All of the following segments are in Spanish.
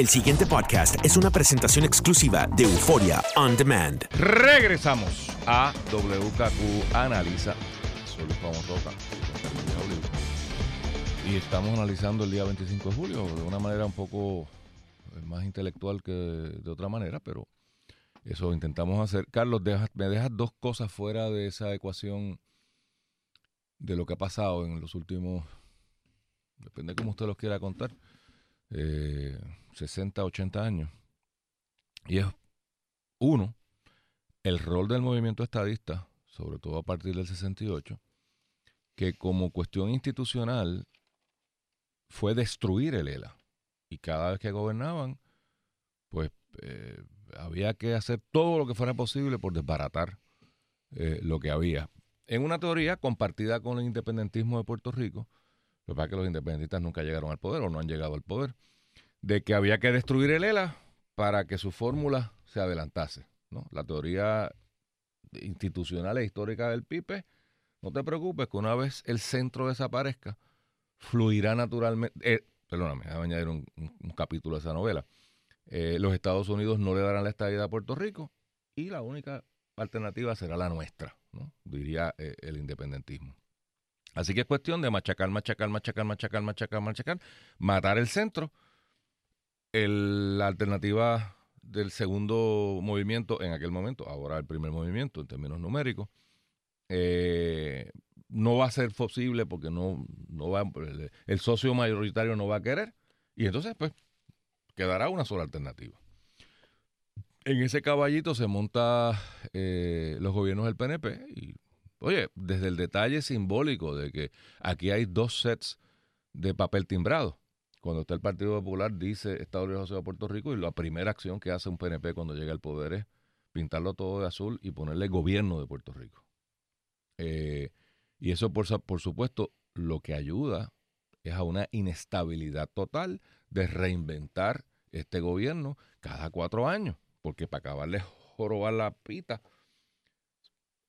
El siguiente podcast es una presentación exclusiva de Euforia On Demand. Regresamos a WKQ Analiza. Soy Luis Pablo Roca. Y estamos analizando el día 25 de julio de una manera un poco eh, más intelectual que de otra manera, pero eso intentamos hacer. Carlos, me dejas dos cosas fuera de esa ecuación de lo que ha pasado en los últimos, depende de cómo usted los quiera contar, eh, 60, 80 años. Y es, uno, el rol del movimiento estadista, sobre todo a partir del 68, que como cuestión institucional fue destruir el ELA. Y cada vez que gobernaban, pues eh, había que hacer todo lo que fuera posible por desbaratar eh, lo que había. En una teoría compartida con el independentismo de Puerto Rico, lo que pasa es que los independentistas nunca llegaron al poder o no han llegado al poder, de que había que destruir el ELA para que su fórmula se adelantase. ¿no? La teoría institucional e histórica del PIPE, no te preocupes que una vez el centro desaparezca, fluirá naturalmente. Eh, perdóname, voy a añadir un, capítulo de esa novela. Eh, los Estados Unidos no le darán la estabilidad a Puerto Rico y la única alternativa será la nuestra, ¿no? diría eh, el independentismo. Así que es cuestión de machacar, machacar, machacar, machacar, machacar, machacar, matar el centro la alternativa del segundo movimiento en aquel momento, ahora el primer movimiento en términos numéricos, eh, no va a ser posible porque no, no va, el, socio mayoritario no va a querer y entonces pues quedará una sola alternativa. En ese caballito se monta eh, los gobiernos del PNP y, oye, desde el detalle simbólico de que aquí hay dos sets de papel timbrado cuando está el Partido Popular, dice Estados Unidos de Puerto Rico y la primera acción que hace un PNP cuando llega al poder es pintarlo todo de azul y ponerle gobierno de Puerto Rico. Eh, y eso, por, por supuesto, lo que ayuda es a una inestabilidad total de reinventar este gobierno cada cuatro años, porque para acabarle jorobar la pita,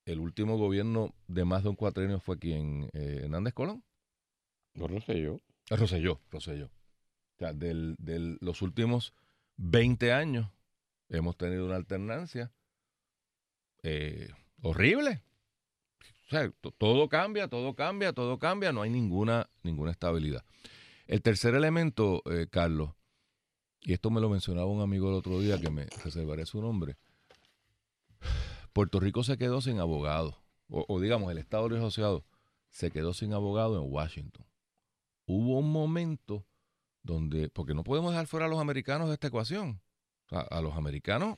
el último gobierno de más de un cuatrenio fue quien, eh, Hernández Colón. No, Roselló. Roselló, Roselló sea, de los últimos 20 años hemos tenido una alternancia eh, horrible. O todo cambia, todo cambia, todo cambia, no hay ninguna, ninguna estabilidad. El tercer elemento, eh, Carlos, y esto me lo mencionaba un amigo el otro día que me reservaré su nombre. Puerto Rico se quedó sin abogado, o, digamos, el Estado de los Asociados se quedó sin abogado en Washington. Hubo un momento donde, porque no podemos dejar fuera a los americanos de esta ecuación. a los americanos,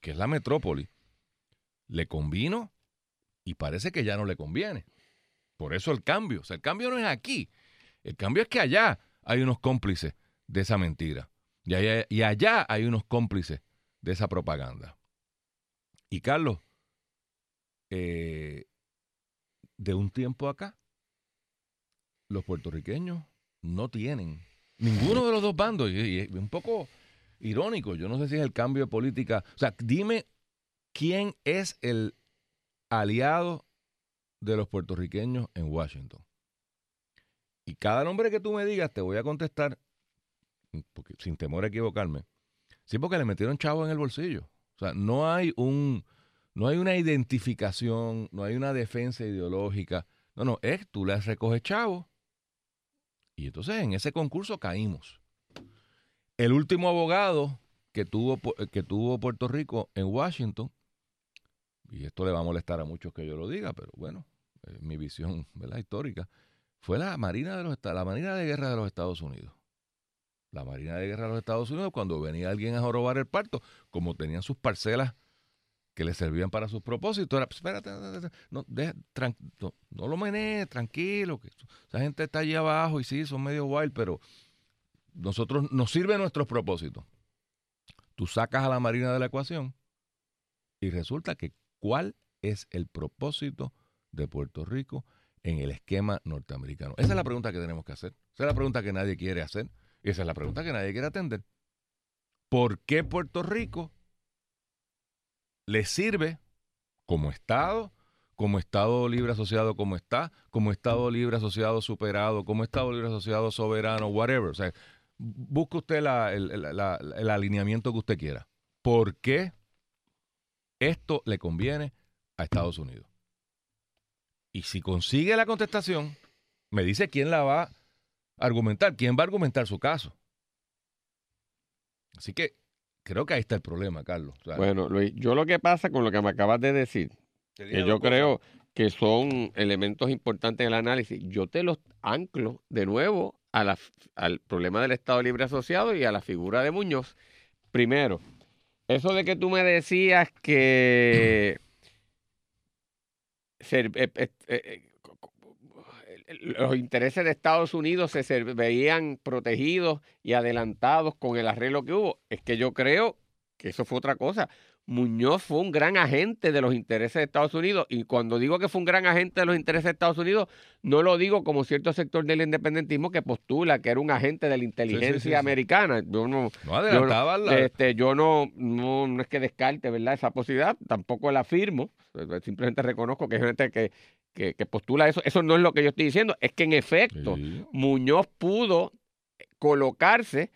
que es la metrópoli, le convino y parece que ya no le conviene. Por eso el cambio. O sea, el cambio no es aquí. El cambio es que allá hay unos cómplices de esa mentira. Y allá, hay unos cómplices de esa propaganda. Y Carlos, eh, de un tiempo acá, los puertorriqueños no tienen Ninguno de los dos bandos. Y, es un poco irónico. Yo no sé si es el cambio de política. O sea, dime quién es el aliado de los puertorriqueños en Washington. Y cada nombre que tú me digas te voy a contestar, porque, sin temor a equivocarme. Sí, porque le metieron chavo en el bolsillo. O sea, no hay un, no hay una identificación, no hay una defensa ideológica. No, no, es tú le recoges chavo y entonces en ese concurso caímos. El último abogado que tuvo, que tuvo Puerto Rico en Washington, y esto le va a molestar a muchos que yo lo diga, pero bueno, mi visión ¿verdad? histórica, fue la Marina, de los, la Marina de Guerra de los Estados Unidos. La Marina de Guerra de los Estados Unidos, cuando venía alguien a jorobar el parto, como tenían sus parcelas que le servían para sus propósitos. Era, espérate, no, no, lo mené, tranquilo, esa gente está allí abajo y sí, son medio wild, pero nosotros nos sirven nuestros propósitos. Tú sacas a la Marina de la ecuación y resulta que cuál es el propósito de Puerto Rico en el esquema norteamericano. Esa es la pregunta que tenemos que hacer. Esa es la pregunta que nadie quiere hacer. Y esa es la pregunta que nadie quiere atender. ¿Por qué Puerto Rico le sirve como Estado, como Estado libre asociado como está, como Estado libre asociado superado, como Estado libre asociado soberano, whatever. O sea, busque usted el, el alineamiento que usted quiera. ¿Por qué esto le conviene a Estados Unidos? Y si consigue la contestación, me dice quién la va a argumentar, quién va a argumentar su caso. Así que creo que ahí está el problema, Carlos. O sea, Bueno, Luis, yo lo que pasa con lo que me acabas de decir, que yo cosas. creo que son elementos importantes en el análisis, yo te los anclo de nuevo a la f- al problema del Estado Libre Asociado y a la figura de Muñoz. Primero, eso de que tú me decías que ser- eh, eh, eh, los intereses de Estados Unidos se veían protegidos y adelantados con el arreglo que hubo, es que yo creo que eso fue otra cosa. Muñoz fue un gran agente de los intereses de Estados Unidos y cuando digo que fue un gran agente de los intereses de Estados Unidos, no lo digo como cierto sector del independentismo que postula que era un agente de la inteligencia sí, sí. americana. Yo no, No adelantaba la- este, yo no, no, no es que descarte ¿verdad? esa posibilidad, tampoco la afirmo, eh, simplemente reconozco que hay gente que, que, que postula eso. Eso no es lo que yo estoy diciendo, es que en efecto. Muñoz pudo colocarse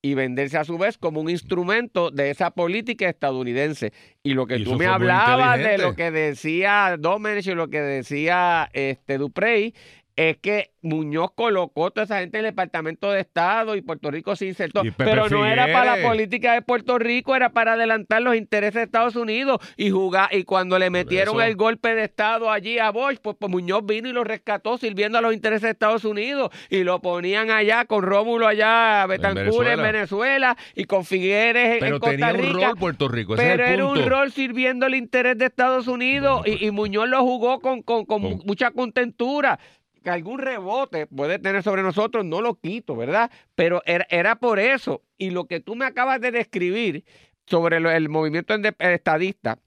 y venderse a su vez como un instrumento de esa política estadounidense. Y lo que Y tú me hablabas de lo que decía Domenech y lo que decía este Duprey, es que Muñoz colocó toda esa gente en el Departamento de Estado y Puerto Rico se insertó. Pero no era para la política de Puerto Rico, era para adelantar los intereses de Estados Unidos y jugar. Y cuando le metieron el golpe de Estado allí a Bosch, pues, pues Muñoz vino y lo rescató sirviendo a los intereses de Estados Unidos y lo ponían allá con Rómulo allá, Betancourt en Venezuela. Venezuela y con Figueres en, Pero en Costa tenía un Rica. rol Puerto Rico, ese Pero es el era un rol sirviendo el interés de Estados Unidos Bueno, pues. y, y Muñoz lo jugó con, con- con Con- mucha contentura. Que algún rebote puede tener sobre nosotros, no lo quito, ¿verdad? Pero era, era por eso. Y lo que tú me acabas de describir sobre el movimiento ende- estadista,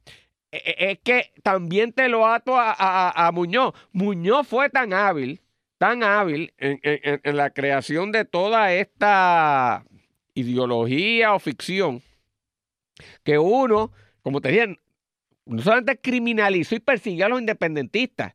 e- e- es que también te lo ato a, Muñoz. Muñoz fue tan hábil, tan hábil en, la creación de toda esta ideología o ficción, que uno, como te dije, no solamente criminalizó y persiguió a los independentistas,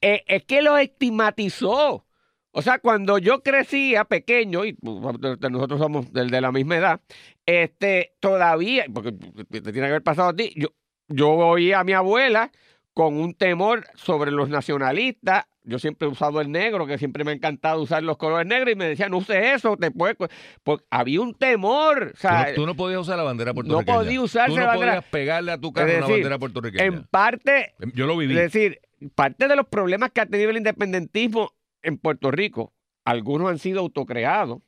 eh, es que los estigmatizó. O sea, cuando yo crecía pequeño, y uh, nosotros somos del de la misma edad, este, todavía, porque te tiene que haber pasado a ti, yo, yo oía a mi abuela con un temor sobre los nacionalistas. Yo siempre he usado el negro, que siempre me ha encantado usar los colores negros, y me decía, no use eso, te puede... co-". Porque había un temor. O Tú sea, no, tú no podías usar la bandera puertorriqueña. podía usarse Tú no la bandera. podías pegarle a tu carro Es una decir, bandera puertorriqueña. en parte, Yo lo viví. es decir, parte de los problemas que ha tenido el independentismo en Puerto Rico, algunos han sido autocreados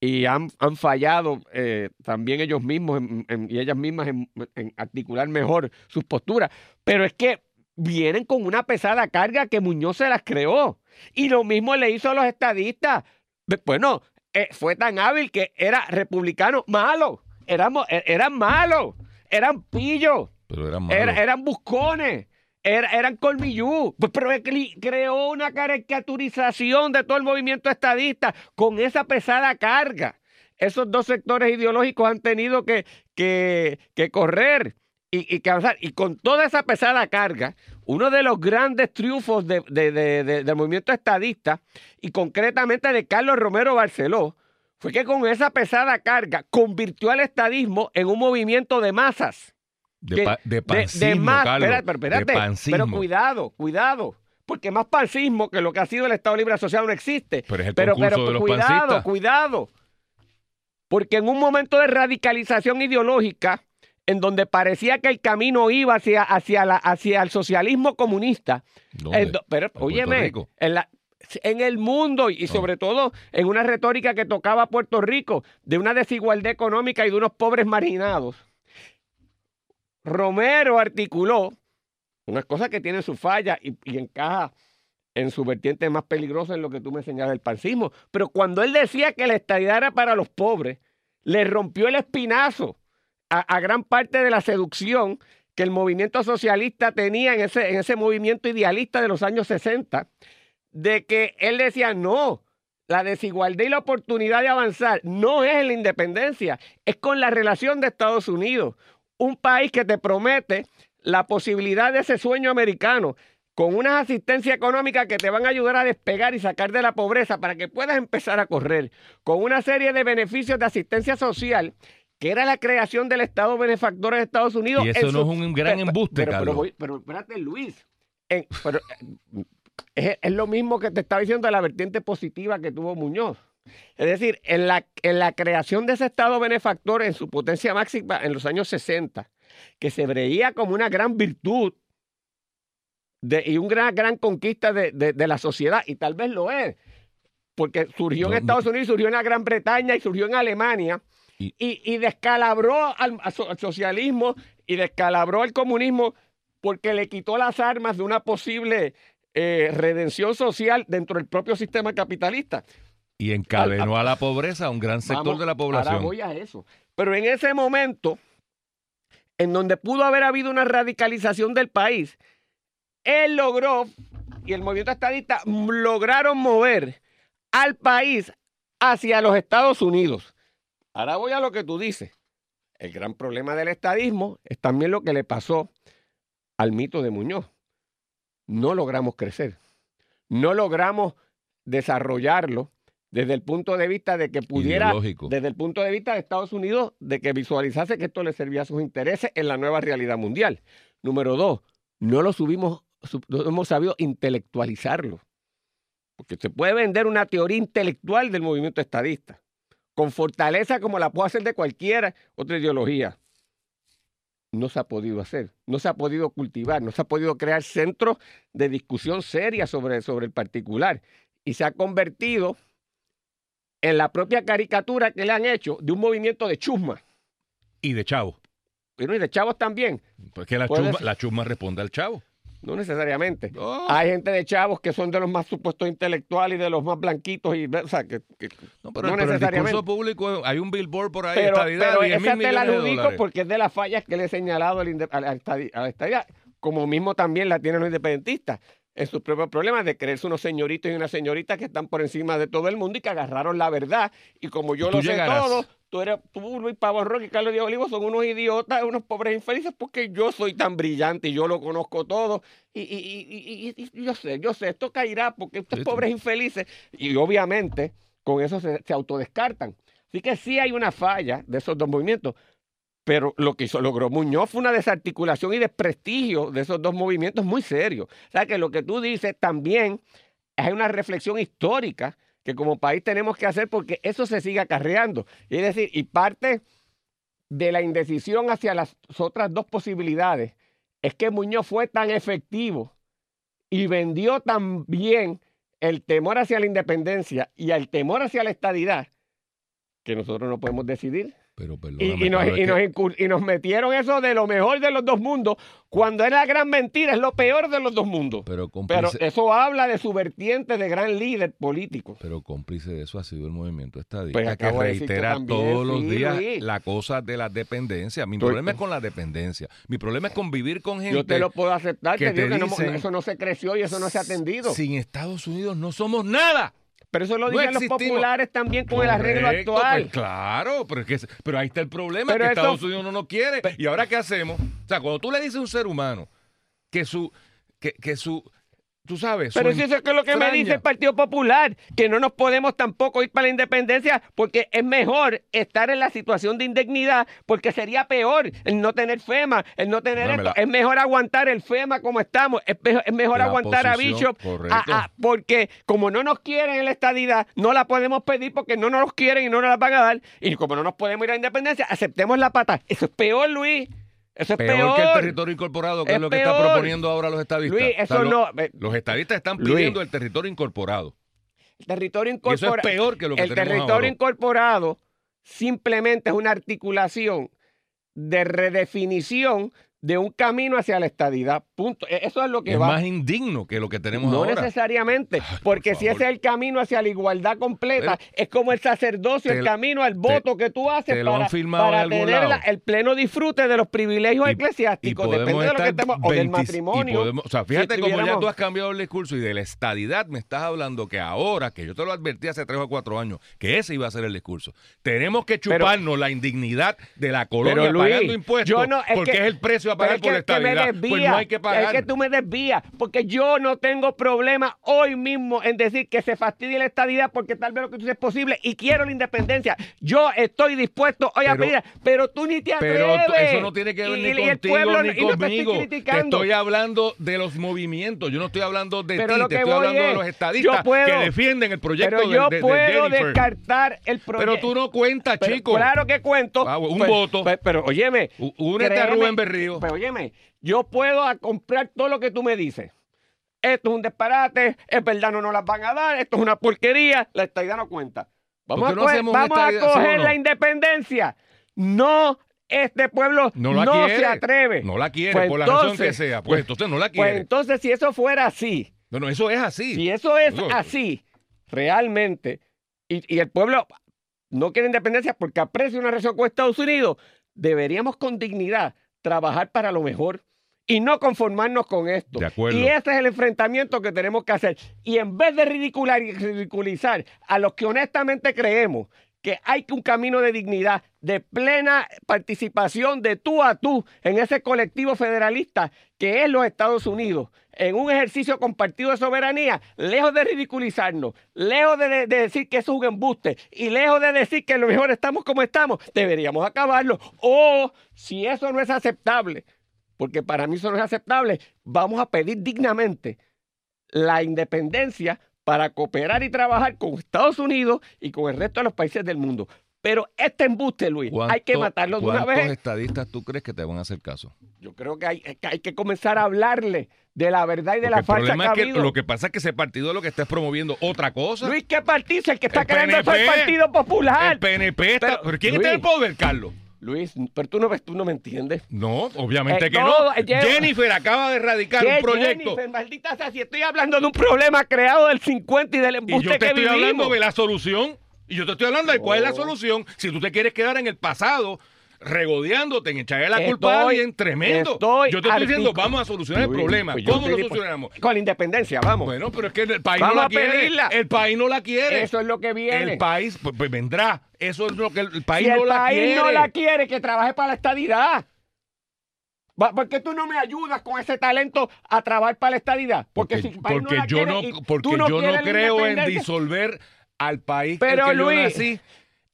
y han, han fallado eh, también ellos mismos en- en- y ellas mismas en, en articular mejor sus posturas. Pero es que vienen con una pesada carga que Muñoz se las creó. Y lo mismo le hizo a los estadistas. Bueno, eh, fue tan hábil que era republicano malo. Éramos, e- eran malos. Eran pillos. pero era malo. Era- eran buscones, era- eran colmillú. Pues, pero creó una caricaturización de todo el movimiento estadista con esa pesada carga. Esos dos sectores ideológicos han tenido que, que- correr y, y que avanzar. Y con toda esa pesada carga, uno de los grandes triunfos de- de- de- de- del movimiento estadista, y concretamente de Carlos Romero Barceló, fue que con esa pesada carga convirtió al estadismo en un movimiento de masas de, pa- de pancismo, de más, Carlos. espérate, pero, espérate, pancismo. pero cuidado, cuidado, porque más pancismo que lo que ha sido el Estado Libre Asociado no existe. Pero es el pero, concurso pero de los cuidado, pancistas. cuidado, porque en un momento de radicalización ideológica, en donde parecía que el camino iba hacia, hacia, la, hacia el socialismo comunista, pero, óyeme, en, la- en el mundo y sobre todo en una retórica que tocaba a Puerto Rico de una desigualdad económica y de unos pobres marginados, Romero articuló unas cosas que tienen su falla y, encaja en su vertiente más peligrosa en lo que tú me señalas del pancismo. Pero cuando él decía que la estadidad era para los pobres, le rompió el espinazo a, a gran parte de la seducción que el movimiento socialista tenía en ese, en ese movimiento idealista de los años 60, de que él decía, no, la desigualdad y la oportunidad de avanzar no es en la independencia, es con la relación de Estados Unidos, un país que te promete la posibilidad de ese sueño americano, con una asistencia económica que te van a ayudar a despegar y sacar de la pobreza para que puedas empezar a correr, con una serie de beneficios de asistencia social que era la creación del Estado benefactor de Estados Unidos. Y eso no es un gran embuste, pero, Carlos. Pero, pero, espérate, Luis. En, pero, es, es, lo mismo que te estaba diciendo de la vertiente positiva que tuvo Muñoz. Es decir, en la, en la creación de ese Estado benefactor en su potencia máxima en los años 60, que se veía como una gran virtud de, y una gran, gran conquista de, de, de, la sociedad, y tal vez lo es, porque surgió en Estados Unidos, surgió en la Gran Bretaña y surgió en Alemania, Y- y, descalabró al socialismo y descalabró al comunismo porque le quitó las armas de una posible eh, redención social dentro del propio sistema capitalista. Y encadenó a la pobreza a un gran sector Vamos, de la Ahora población. voy a eso. Pero en ese momento, en donde pudo haber habido una radicalización del país, él logró, y el movimiento estadista lograron mover al país hacia los Estados Unidos. Ahora voy a lo que tú dices. El gran problema del estadismo es también lo que le pasó al mito de Muñoz. No logramos crecer. No logramos desarrollarlo desde el punto de vista de que pudiera Ideológico. desde el punto de vista de Estados Unidos, de que visualizase que esto le servía a sus intereses en la nueva realidad mundial. Número dos, no lo subimos, su- no hemos sabido intelectualizarlo. Porque se puede vender una teoría intelectual del movimiento estadista, con fortaleza como la puede hacer de cualquier otra ideología. No se ha podido hacer, no se ha podido cultivar, no se ha podido crear centros de discusión seria sobre, sobre el particular. Y se ha convertido en la propia caricatura que le han hecho de un movimiento de chusma. Y de chavo. Pero y de chavos también, Porque la chusma, la chusma responde al chavo. no necesariamente. Hay gente de chavos que son de los más supuestos intelectuales y de los más blanquitos y o sea, que, que- no, pero, no pero el necesariamente. discurso público, hay un billboard por ahí, pero, estadidad, pero 10 mil esa te la adjudico porque es de las fallas que le he señalado a la estadi- a la estadidad, como mismo también la tienen los independentistas en sus propios problemas de creerse unos señoritos y unas señoritas que están por encima de todo el mundo y que agarraron la verdad. Y como yo lo sé todo, tú, eres, tú, Luis Pavón Roque y Carlos Díaz Olivo son unos idiotas, unos pobres infelices porque yo soy tan brillante y yo lo conozco todo. Y, y- y- y- y- y yo sé, yo sé, esto caerá porque sí. pobres infelices. Y obviamente con eso se, se autodescartan. Así que sí hay una falla de esos dos movimientos. Pero lo que hizo, logró Muñoz fue una desarticulación y desprestigio de esos dos movimientos muy serio. O sea que lo que tú dices también es una reflexión histórica que como país tenemos que hacer porque eso se sigue acarreando. Es decir, y parte de la indecisión hacia las otras dos posibilidades es que Muñoz fue tan efectivo y vendió tan bien el temor hacia la independencia y el temor hacia la estadidad que nosotros no podemos decidir. Pero Y, y nos, y, nos y nos metieron eso de lo mejor de los dos mundos, cuando es la gran mentira, es lo peor de los dos mundos. pero eso habla de su vertiente de gran líder político. pero cómplice de eso ha sido el movimiento estadista, Pues que reitera todos los sí, días la cosa de la dependencia. Mi Estoy- problema es con la dependencia. Mi problema es convivir con gente Yo te lo puedo aceptar, que te digo te que no- eso no se creció y eso no se ha atendido. Sin Estados Unidos no somos nada. Pero eso lo no dicen los populares también con el arreglo Correcto, actual. pues claro, pero, es que, pero ahí está el problema, Pero que eso- Estados Unidos no nos quiere. ¿Y ahora qué hacemos? O sea, cuando tú le dices a un ser humano que su, que, que su, tú sabes, Pero si eso es que lo que me dice el Partido Popular, que no nos podemos tampoco ir para la independencia porque es mejor estar en la situación de indignidad porque sería peor el no tener FEMA, el no tener esto. Es mejor aguantar el FEMA como estamos, es, es mejor La aguantar a correcto. a- a- porque como no nos quieren en la estadidad, no la podemos pedir porque no nos los quieren y no nos la van a dar. Y como no nos podemos ir a la independencia, aceptemos la pata. Eso es peor, Luis. Eso es peor, peor. que el territorio incorporado, que es, Es lo que está peor. proponiendo ahora los estadistas. Luis, O sea, eso lo- no. Los estadistas están Luis. pidiendo el territorio incorporado. El territorio Y eso es incorporado. peor que lo que el tenemos territorio ahora. incorporado simplemente es una articulación de redefinición de un camino hacia la estadidad. Punto. E- Eso es lo que Es va. más indigno que lo que tenemos no ahora. necesariamente, porque si ese es el camino hacia la igualdad completa, es como el sacerdocio, te- el camino al voto que tú haces te lo han para, para en tener la- el pleno disfrute de los privilegios Y- eclesiásticos, podemos depende de lo que estemos, o del 20 y matrimonio. podemos- o sea, fíjate Si cómo ya tú has cambiado el discurso y de la estadidad me estás hablando que ahora, que yo te lo advertí hace tres o cuatro años, que ese iba a ser el discurso. Tenemos que Pero- chuparnos la indignidad de la colonia Pero, Luis, pagando impuestos yo no- es porque que- es el precio se va a pagar Pero por la es que, que me estabilidad. desvía, Pues no hay que pagar. Es que tú me desvías, porque yo no tengo problema hoy mismo en decir que se fastidie la estadidad porque tal vez lo que tú dices es posible y quiero la independencia. Yo estoy dispuesto hoy a Pero- pedir, pero tú ni te atreves. Pero eso no tiene que ver Y- ni y contigo pueblo- ni y no te conmigo. estoy Te estoy hablando de los movimientos. Yo no estoy hablando de Pero ti. Te estoy hablando de es, los estadistas puedo- que defienden el proyecto Pero yo de, de puedo descartar el proyecto. Pero tú no cuentas, Pero chico. Claro que cuento. Ah, un Pues- voto. pues- pero, óyeme. Únete a créeme- Rubén Berrío. Pero óyeme, yo puedo comprar todo lo que tú me dices. Esto es un disparate, es verdad, no nos las van a dar, esto es una porquería, la estadidad no cuenta. Vamos, ¿Por a no coger, vamos a coger no? la independencia. No, este pueblo No no, la quiere. se atreve. No la quiere, Pues por la razón entonces- que sea. Pues entonces no la Pues quiere. entonces, si eso fuera así, no, no, eso es así. si eso es Eso- así, realmente, y, y el pueblo no quiere independencia porque aprecia una relación con Estados Unidos, deberíamos con dignidad trabajar para lo mejor y no conformarnos con esto. Y ese es el enfrentamiento que tenemos que hacer. Y en vez de ridicular y ridiculizar a los que honestamente creemos que hay un camino de dignidad, de plena participación de tú a tú en ese colectivo federalista que es los Estados Unidos, en un ejercicio compartido de soberanía, lejos de ridiculizarnos, lejos de, de- de decir que eso es un embuste y lejos de decir que lo mejor estamos como estamos, deberíamos acabarlo. O si eso no es aceptable, porque para mí eso no es aceptable, vamos a pedir dignamente la independencia para cooperar y trabajar con Estados Unidos y con el resto de los países del mundo. Pero este embuste, Luis, hay que ¿Cuánto- matarlo de una ¿Cuántos vez. estadistas tú crees que te van a hacer caso? Yo creo que hay, que hay que comenzar a hablarle de la verdad y de Porque la el falsa problema que ha es que lo que pasa es que ese partido lo que está es promoviendo otra cosa. Luis, ¿qué partido? El que está El creando eso es el PNP. Partido Popular. el PNP está... ¿Pero, quién Luis. está en el poder, Carlos? Luis, pero tú no, tú no me entiendes. No, obviamente Eh, que no. eh, Jennifer acaba de erradicar ¿Qué, un proyecto. Jennifer, maldita sea, si estoy hablando de un problema creado del 50 y del Y embuste yo te que estoy vivimos. hablando de la solución. Y yo te estoy hablando de cuál es la solución. Si tú te quieres quedar en el pasado, regodeándote, en echarle la culpa a alguien, tremendo. estoy yo te estoy diciendo, vamos a solucionar el problema. pues ¿Cómo lo dispu- solucionamos? Con la independencia, vamos. Bueno, pero es que el país Vamos no la a quiere. pedirla. El país no la quiere. Eso es lo que viene. El país, pues, pues vendrá. Eso es lo que el, el país si no el la país quiere. no la quiere, que trabaje para la estadidad. ¿Por qué tú no me ayudas con ese talento a trabajar para la estadidad? Porque, Porque, si el país porque no la yo no, porque no yo no creo en disolver al país Pero, el que Luis, yo nací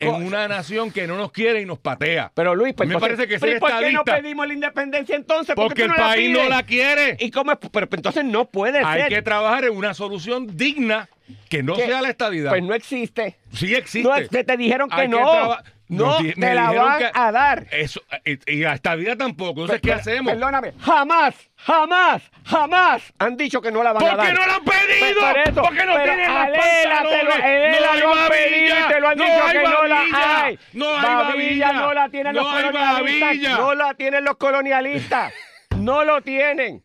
en una nación que no nos quiere y nos patea. Pero Luis, pues, Me entonces- parece que ser ¿y ¿por qué no pedimos la independencia entonces? ¿Por qué Porque el no país no la quiere. ¿Y cómo es? Pero entonces no puede Hay ser. que trabajar en una solución digna que no Que- sea la estadidad. Pues no existe. sí existe. No, te, te dijeron que Hay que no. traba- no, Nos di- me te la dijeron van que- a dar. Eso, y, y la estadidad tampoco. Entonces, ¿qué Pero- hacemos? Perdóname, jamás, jamás, jamás han dicho que no la van a ¿Por dar. qué no lo han pedido? Por eso, ¿Por qué no pero tienen a te lo, pantalones? a lo hay han pedido y te lo han babilla, dicho no que hay no la babilla, hay. no hay babilla, no la tienen no los hay colonialistas. babilla. No la tienen los colonialistas. no lo tienen.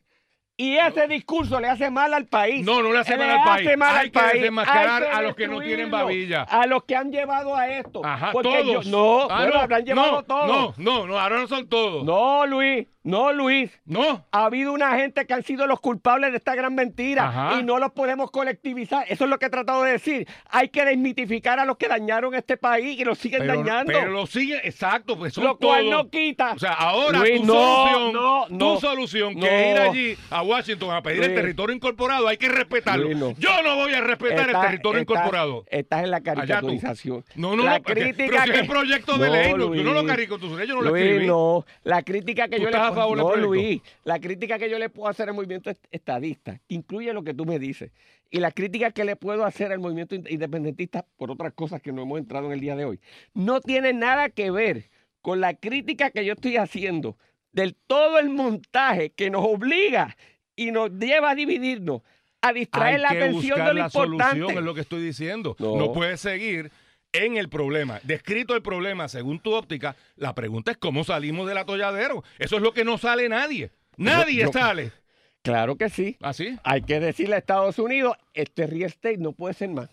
Y ese discurso le hace mal al país. No, no le hace mal al hace país. mal Hay al que país. desenmascarar Hay a los que no tienen babilla. A los que han llevado a esto. Ajá, Porque todos. yo- no, Ah, bueno, no, habrán llevado no, todos. No, no, no, ahora no son todos. No, Luis, no, Luis. No. Ha habido una gente que han sido los culpables de esta gran mentira Ajá. y no los podemos colectivizar. Eso es lo que he tratado de decir. Hay que desmitificar a los que dañaron este país y los siguen Pero, dañando. pero lo sigue, exacto, pues son lo cual todos. no quita. O sea, ahora Luis, tu no, solución, no, tu solución, que es ir allí a Washington a pedir el territorio incorporado, hay que respetarlo. Luis. Yo no voy a respetar el territorio incorporado. Estás en la caricaturización. No, no, la crítica pero si que... es el proyecto de ley, no, yo no lo Luis. caricaturé, yo no lo escribí. no. La crítica que ¿Tú yo le a No? Luis. La crítica que yo le puedo hacer al movimiento est- estadista, incluye lo que tú me dices, y la crítica que le puedo hacer al movimiento ind- independentista por otras cosas que no hemos entrado en el día de hoy, no tiene nada que ver con la crítica que yo estoy haciendo del todo el montaje que nos obliga y nos lleva a dividirnos, a distraer Hay la atención de lo la importante. solución, es lo que estoy diciendo. No. No, puedes seguir en el problema, descrito el problema según tu óptica. La pregunta es cómo salimos del atolladero. Eso es lo que no sale nadie. Nadie yo- sale. Claro que sí. ¿Así? Hay que decirle a Estados Unidos, este real estate no puede ser más.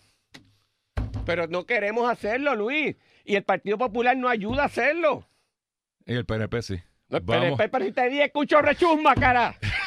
Pero no queremos hacerlo, Luis. Y el Partido Popular no ayuda a hacerlo. Y el PNP sí. No, Vamos. pero, pero si te di escucho rechusma, cara.